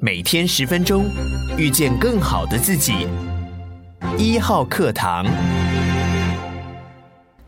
每天十分钟，遇见更好的自己。一号课堂，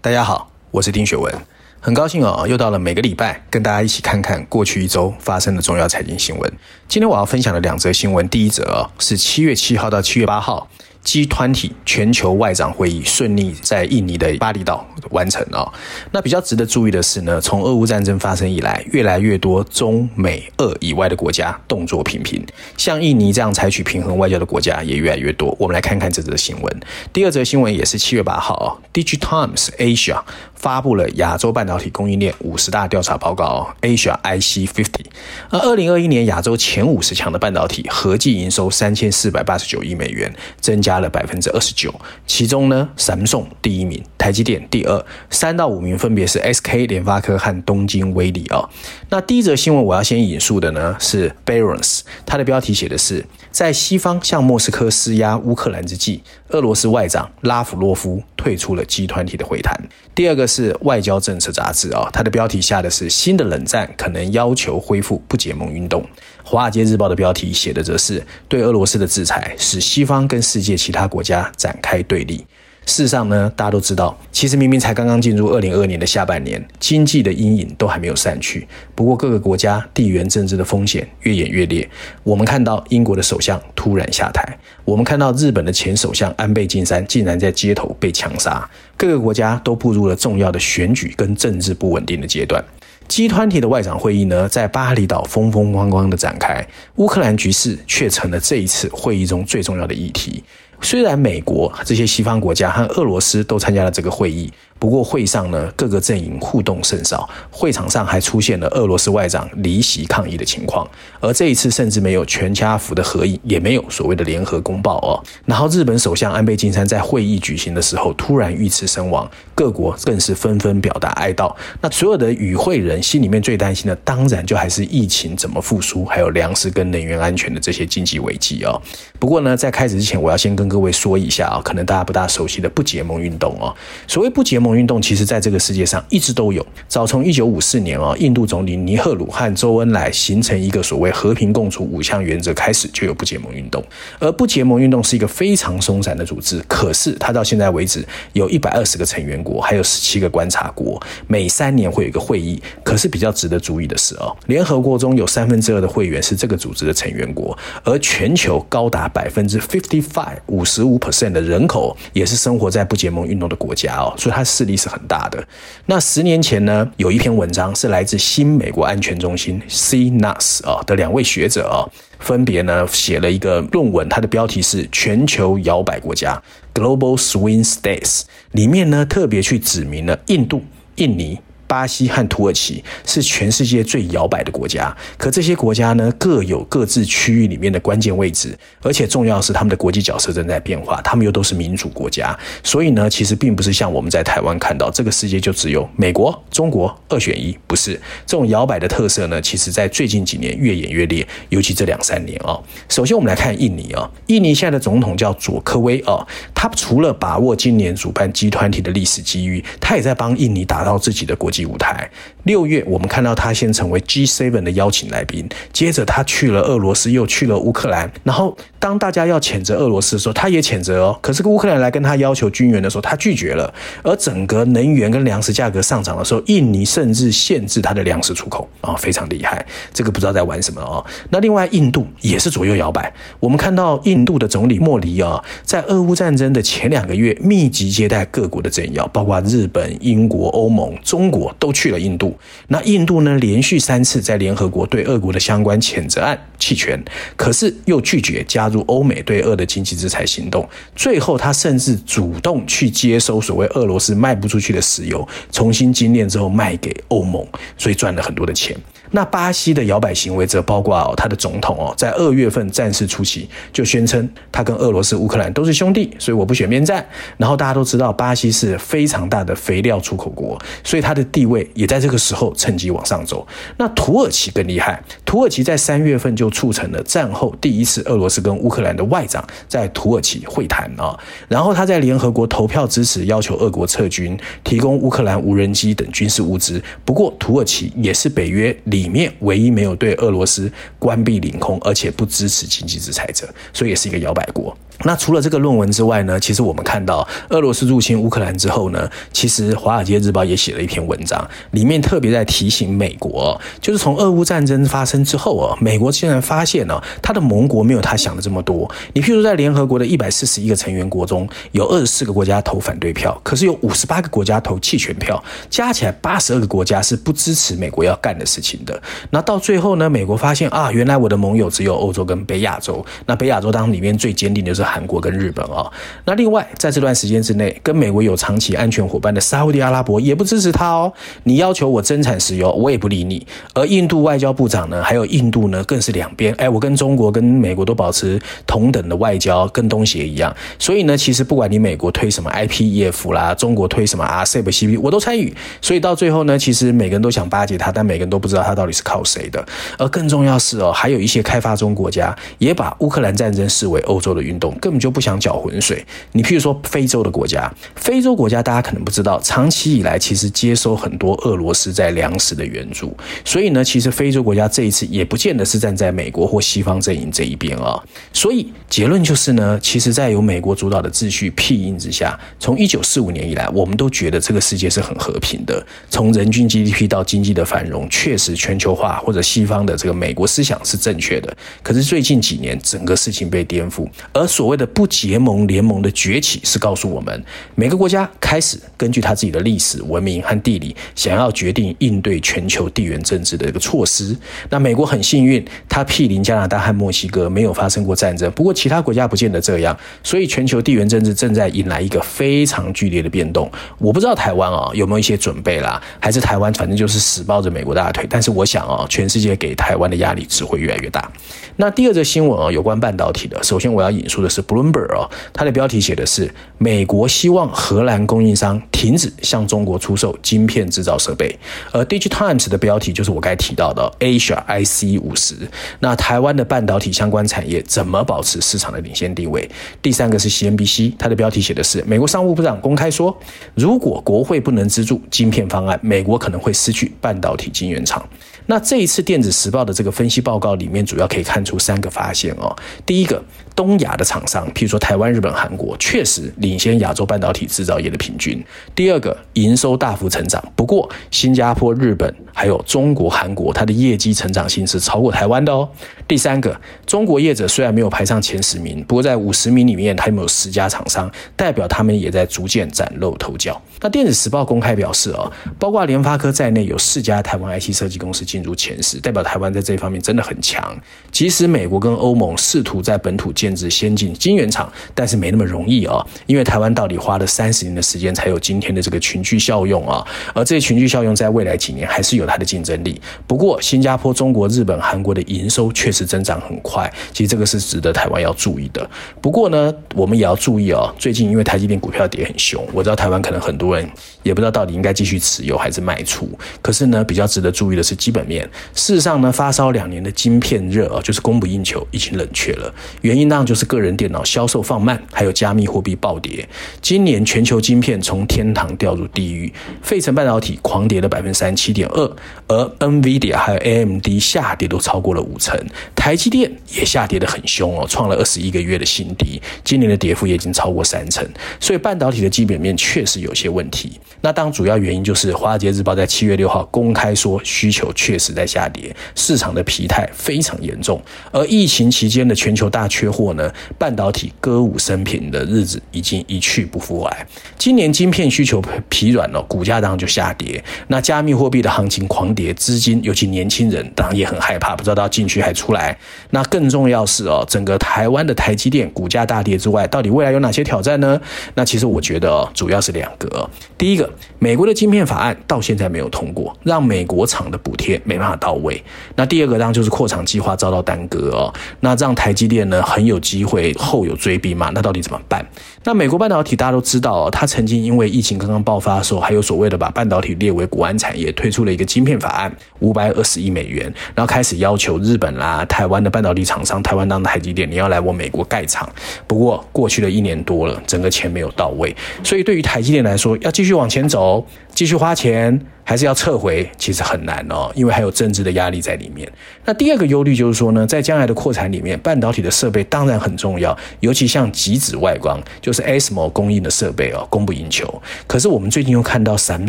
大家好，我是丁雪文，很高兴哦，又到了每个礼拜跟大家一起看看过去一周发生的重要财经新闻。今天我要分享的两则新闻，第一则，是七月七号到七月八号。G 团体全球外长会议顺利在印尼的巴厘岛完成哦。那比较值得注意的是呢，从俄乌战争发生以来，越来越多中美俄以外的国家动作频频，像印尼这样采取平衡外交的国家也越来越多。我们来看看这则新闻。第二则新闻也是七月八号哦，DIGITIMES Asia 发布了亚洲半导体供应链五十大调查报告，Asia IC Fifty。而二零二一年亚洲前五十强的半导体合计营收三千四百八十九亿美元，增加。了百分之二十九，其中呢三星第一名，台积电第二，三到五名分别是 SK 联发科和东京威力啊。那第一则新闻我要先引述的呢是 Barron's，它的标题写的是在西方向莫斯科施压乌克兰之际，俄罗斯外长拉夫洛夫退出了集团体的会谈。第二个是外交政策杂志啊，它的标题下的是新的冷战可能要求恢复不结盟运动。《华尔街日报》的标题写的则是对俄罗斯的制裁，使西方跟世界其他国家展开对立。事实上呢，大家都知道，其实明明才刚刚进入二零二二年的下半年，经济的阴影都还没有散去。不过各个国家地缘政治的风险越演越烈。我们看到英国的首相突然下台，我们看到日本的前首相安倍晋三竟然在街头被枪杀。各个国家都步入了重要的选举跟政治不稳定的阶段。G 团体的外长会议呢，在巴厘岛风风光光的展开，乌克兰局势却成了这一次会议中最重要的议题。虽然美国这些西方国家和俄罗斯都参加了这个会议。不过会上呢，各个阵营互动甚少，会场上还出现了俄罗斯外长离席抗议的情况，而这一次甚至没有全家福的合影，也没有所谓的联合公报哦。然后日本首相安倍晋三在会议举行的时候突然遇刺身亡，各国更是纷纷表达哀悼。那所有的与会人心里面最担心的，当然就还是疫情怎么复苏，还有粮食跟能源安全的这些经济危机哦。不过呢，在开始之前，我要先跟各位说一下啊，可能大家不大熟悉的不结盟运动哦。所谓不结盟。运动其实在这个世界上一直都有，早从一九五四年啊，印度总理尼赫鲁和周恩来形成一个所谓和平共处五项原则开始，就有不结盟运动。而不结盟运动是一个非常松散的组织，可是它到现在为止有一百二十个成员国，还有十七个观察国，每三年会有一个会议。可是比较值得注意的是哦，联合国中有三分之二的会员是这个组织的成员国，而全球高达百分之 fifty five 五十五 percent 的人口也是生活在不结盟运动的国家哦，所以它是。势力是很大的。那十年前呢，有一篇文章是来自新美国安全中心 CNAS 啊的两位学者啊，分别呢写了一个论文，它的标题是《全球摇摆国家 Global Swing States》，里面呢特别去指明了印度、印尼。巴西和土耳其是全世界最摇摆的国家，可这些国家呢，各有各自区域里面的关键位置，而且重要的是他们的国际角色正在变化，他们又都是民主国家，所以呢，其实并不是像我们在台湾看到这个世界就只有美国、中国二选一，不是这种摇摆的特色呢，其实在最近几年越演越烈，尤其这两三年啊。首先我们来看印尼啊，印尼现在的总统叫佐科威啊，他除了把握今年主办集团体的历史机遇，他也在帮印尼打造自己的国际。舞台。六月，我们看到他先成为 G Seven 的邀请来宾，接着他去了俄罗斯，又去了乌克兰。然后，当大家要谴责俄罗斯的时候，他也谴责哦。可是乌克兰来跟他要求军援的时候，他拒绝了。而整个能源跟粮食价格上涨的时候，印尼甚至限制他的粮食出口啊，非常厉害。这个不知道在玩什么哦。那另外，印度也是左右摇摆。我们看到印度的总理莫迪啊，在俄乌战争的前两个月，密集接待各国的政要，包括日本、英国、欧盟、中国。都去了印度，那印度呢？连续三次在联合国对俄国的相关谴责案弃权，可是又拒绝加入欧美对俄的经济制裁行动。最后，他甚至主动去接收所谓俄罗斯卖不出去的石油，重新精炼之后卖给欧盟，所以赚了很多的钱。那巴西的摇摆行为则包括哦，他的总统哦，在二月份战事初期就宣称他跟俄罗斯、乌克兰都是兄弟，所以我不选边站。然后大家都知道，巴西是非常大的肥料出口国，所以他的地位也在这个时候趁机往上走。那土耳其更厉害，土耳其在三月份就促成了战后第一次俄罗斯跟乌克兰的外长在土耳其会谈啊。然后他在联合国投票支持，要求俄国撤军，提供乌克兰无人机等军事物资。不过土耳其也是北约里。里面唯一没有对俄罗斯关闭领空，而且不支持经济制裁者，所以也是一个摇摆国。那除了这个论文之外呢，其实我们看到俄罗斯入侵乌克兰之后呢，其实《华尔街日报》也写了一篇文章，里面特别在提醒美国，就是从俄乌战争发生之后啊，美国竟然发现呢，他的盟国没有他想的这么多。你譬如，在联合国的一百四十一个成员国中，有二十四个国家投反对票，可是有五十八个国家投弃权票，加起来八十二个国家是不支持美国要干的事情的。那到最后呢，美国发现啊，原来我的盟友只有欧洲跟北亚洲，那北亚洲当中里面最坚定的就是。韩国跟日本啊，那另外在这段时间之内，跟美国有长期安全伙伴的沙乌地阿拉伯也不支持他哦。你要求我增产石油，我也不理你。而印度外交部长呢，还有印度呢，更是两边哎，我跟中国跟美国都保持同等的外交，跟东协一样。所以呢，其实不管你美国推什么 IPEF 啦，中国推什么 RCEP、CP，我都参与。所以到最后呢，其实每个人都想巴结他，但每个人都不知道他到底是靠谁的。而更重要是哦，还有一些开发中国家也把乌克兰战争视为欧洲的运动。根本就不想搅浑水。你譬如说非洲的国家，非洲国家大家可能不知道，长期以来其实接收很多俄罗斯在粮食的援助，所以呢，其实非洲国家这一次也不见得是站在美国或西方阵营这一边啊。所以结论就是呢，其实，在由美国主导的秩序庇荫之下，从一九四五年以来，我们都觉得这个世界是很和平的。从人均 GDP 到经济的繁荣，确实全球化或者西方的这个美国思想是正确的。可是最近几年，整个事情被颠覆，而所谓的不结盟联盟的崛起是告诉我们，每个国家开始根据他自己的历史、文明和地理，想要决定应对全球地缘政治的一个措施。那美国很幸运，它毗邻加拿大和墨西哥，没有发生过战争。不过其他国家不见得这样，所以全球地缘政治正在迎来一个非常剧烈的变动。我不知道台湾啊有没有一些准备啦，还是台湾反正就是死抱着美国大腿。但是我我想啊，全世界给台湾的压力只会越来越大。那第二则新闻啊，有关半导体的，首先我要引述的是 Bloomberg。哦，它的标题写的是美国希望荷兰供应商停止向中国出售晶片制造设备，而 DigiTimes 的标题就是我该提到的 Asia IC 五十。那台湾的半导体相关产业怎么保持市场的领先地位？第三个是 CNBC，它的标题写的是美国商务部长公开说，如果国会不能资助晶片方案，美国可能会失去半导体晶圆厂。那这一次电子时报的这个分析报告里面，主要可以看出三个发现哦。第一个，东亚的厂商，譬如说台湾、日本、韩国，确实领先亚洲半导体制造业的平均。第二个，营收大幅成长，不过新加坡、日本还有中国、韩国，它的业绩成长性是超过台湾的哦。第三个，中国业者虽然没有排上前十名，不过在五十名里面，他们有十家厂商，代表他们也在逐渐崭露头角。那电子时报公开表示哦，包括联发科在内，有四家台湾 IC 设计公司进入前十，代表台湾在这方面真的很强。即使美国跟欧盟试图在本土建置先进晶圆厂，但是没那么容易啊、哦，因为台湾到底花了三十年的时间才有今天的这个群聚效用啊、而这些群聚效用在未来几年还是有它的竞争力。不过，新加坡、中国、日本、韩国的营收确实增长很快，其实这个是值得台湾要注意的。不过呢，我们也要注意哦，最近因为台积电股票跌很凶，我知道台湾可能很多人也不知道到底应该继续持有还是卖出。可是呢，比较值得注意的是基本面。事实上呢，发烧两年的晶片热啊，就是供不应求，已经冷却了。原因当然就是个人电脑销售放慢，还有加密货币暴跌。今年全球晶片从天堂掉入地狱，费城半导体狂跌了百分之三十七点二，而 NVIDIA 还有 AMD 下跌都超过了五成，台积电也下跌得很凶哦，创了二十一个月的新低，今年的跌幅也已经超过三成。所以半导体的基本面确实有些问题。那当主要原因就是《华尔街日报》在七月六号公开说，需求确实在下跌，市场的疲态非常严重。而疫情期间的全球大缺货呢，半导体歌舞升平的日子已经一去不复返。今年晶片需求疲软了，股价当然就下跌。那加密货币的行情狂跌，资金尤其年轻人当然也很害怕，不知道进去还出来。那更重要是哦，整个台湾的台积电股价大跌之外，到底未来有哪些挑战呢？那其实我觉得，主要是两个。第一个。美国的晶片法案到现在没有通过，让美国厂的补贴没办法到位。那第二个当然就是扩厂计划遭到耽搁哦。那让台积电呢很有机会后有追兵嘛？那到底怎么办？那美国半导体大家都知道哦，它曾经因为疫情刚刚爆发的时候，还有所谓的把半导体列为国安产业，推出了一个晶片法案，五百二十亿美元，然后开始要求日本啦、台湾的半导体厂商，台湾当台积电，你要来我美国盖厂。不过过去了一年多了，整个钱没有到位，所以对于台积电来说，要继续往前。先走继续花钱。还是要撤回，其实很难哦，因为还有政治的压力在里面。那第二个忧虑就是说呢，在将来的扩产里面，半导体的设备当然很重要，尤其像极紫外光，就是 ASML 供应的设备哦，供不应求。可是我们最近又看到三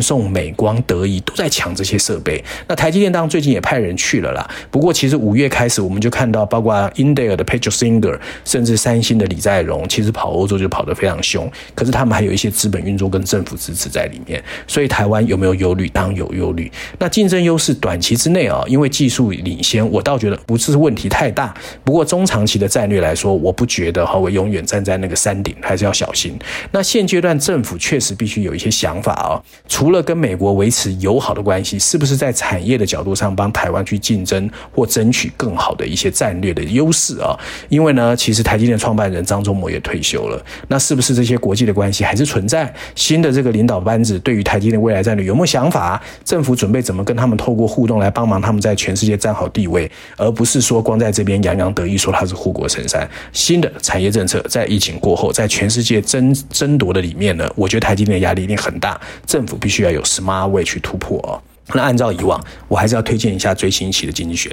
星、美光、德仪都在抢这些设备。那台积电当然最近也派人去了啦。不过其实五月开始，我们就看到包括英特尔的 p a t r i c Singer，甚至三星的李在镕，其实跑欧洲就跑得非常凶。可是他们还有一些资本运作跟政府支持在里面，所以台台湾有没有忧虑？当然有忧虑，那竞争优势短期之内啊，因为技术领先，我倒觉得不是问题太大。不过中长期的战略来说，我不觉得哈，我永远站在那个山顶，还是要小心。那现阶段政府确实必须有一些想法啊，除了跟美国维持友好的关系，是不是在产业的角度上帮台湾去竞争或争取更好的一些战略的优势啊？因为呢，其实台积电创办人张忠谋也退休了，那是不是这些国际的关系还是存在？新的这个领导班子对于台积电未未来战略有没有想法？政府准备怎么跟他们透过互动来帮忙他们在全世界站好地位，而不是说光在这边洋洋得意说他是护国神山。新的产业政策在疫情过后，在全世界争争夺的里面呢，我觉得台积电的压力一定很大，政府必须要有 smart way 去突破哦。那按照以往，我还是要推荐一下最新一期的《经济学》。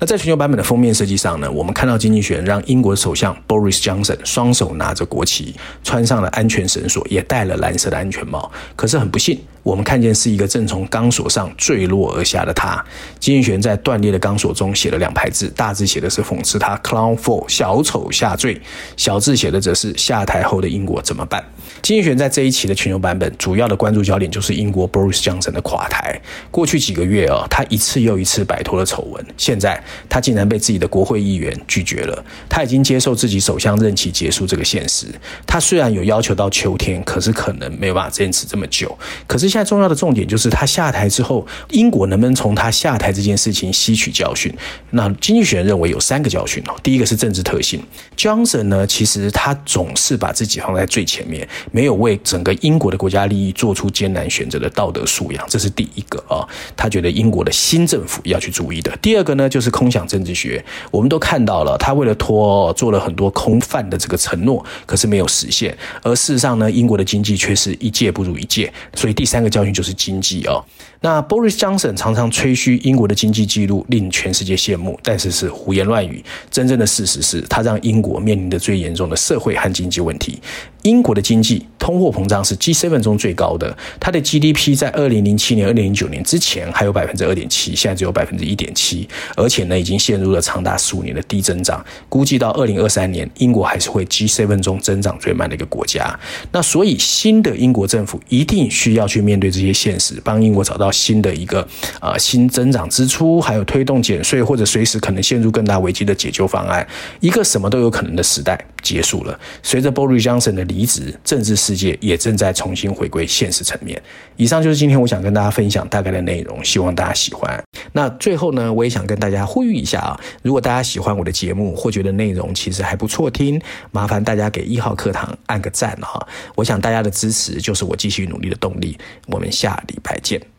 那在全球版本的封面设计上呢，我们看到《经济学人》让英国首相 Boris Johnson 双手拿着国旗，穿上了安全绳索，也戴了蓝色的安全帽。可是很不幸。我们看见是一个正从钢索上坠落而下的他。经济学人在断裂的钢索中写了两排字，大字写的是讽刺他 “clown fall” 小丑下坠，小字写的则是下台后的英国怎么办？经济学人在这一期的全球版本主要的关注焦点就是英国 Boris Johnson 的垮台。过去几个月啊、哦，他一次又一次摆脱了丑闻，现在他竟然被自己的国会议员拒绝了。他已经接受自己首相任期结束这个现实。他虽然有要求到秋天，可是可能没有办法坚持这么久。可是现在重要的重点就是他下台之后，英国能不能从他下台这件事情吸取教训？那经济学人认为有三个教训哦。第一个是政治特性，Johnson 呢，其实他总是把自己放在最前面，没有为整个英国的国家利益做出艰难选择的道德素养，这是第一个啊。他觉得英国的新政府要去注意的。第二个呢，就是空想政治学，我们都看到了，他为了脱做了很多空泛的这个承诺，可是没有实现。而事实上呢，英国的经济却是一届不如一届。所以第三个。教训就是经济哦。那 Boris Johnson 常常吹嘘英国的经济记录令全世界羡慕，但是是胡言乱语。真正的事实是他让英国面临的最严重的社会和经济问题。英国的经济通货膨胀是 G7 中最高的，它的 GDP 在二零零七年、二零零九年之前还有百分之二点七，现在只有百分之一点七，而且呢已经陷入了长达十五年的低增长。估计到二零二三年，英国还是会 G7 中增长最慢的一个国家。那所以新的英国政府一定需要去面对这些现实，帮英国找到新的一个、呃、新增长支出，还有推动减税或者随时可能陷入更大危机的解救方案。一个什么都有可能的时代结束了。随着 Boris Johnson 的离职，政治世界也正在重新回归现实层面。以上就是今天我想跟大家分享大概的内容，希望大家喜欢。那最后呢，我也想跟大家呼吁一下啊，如果大家喜欢我的节目或觉得内容其实还不错听，麻烦大家给一号课堂按个赞哈。我想大家的支持就是我继续努力的动力。我们下礼拜见。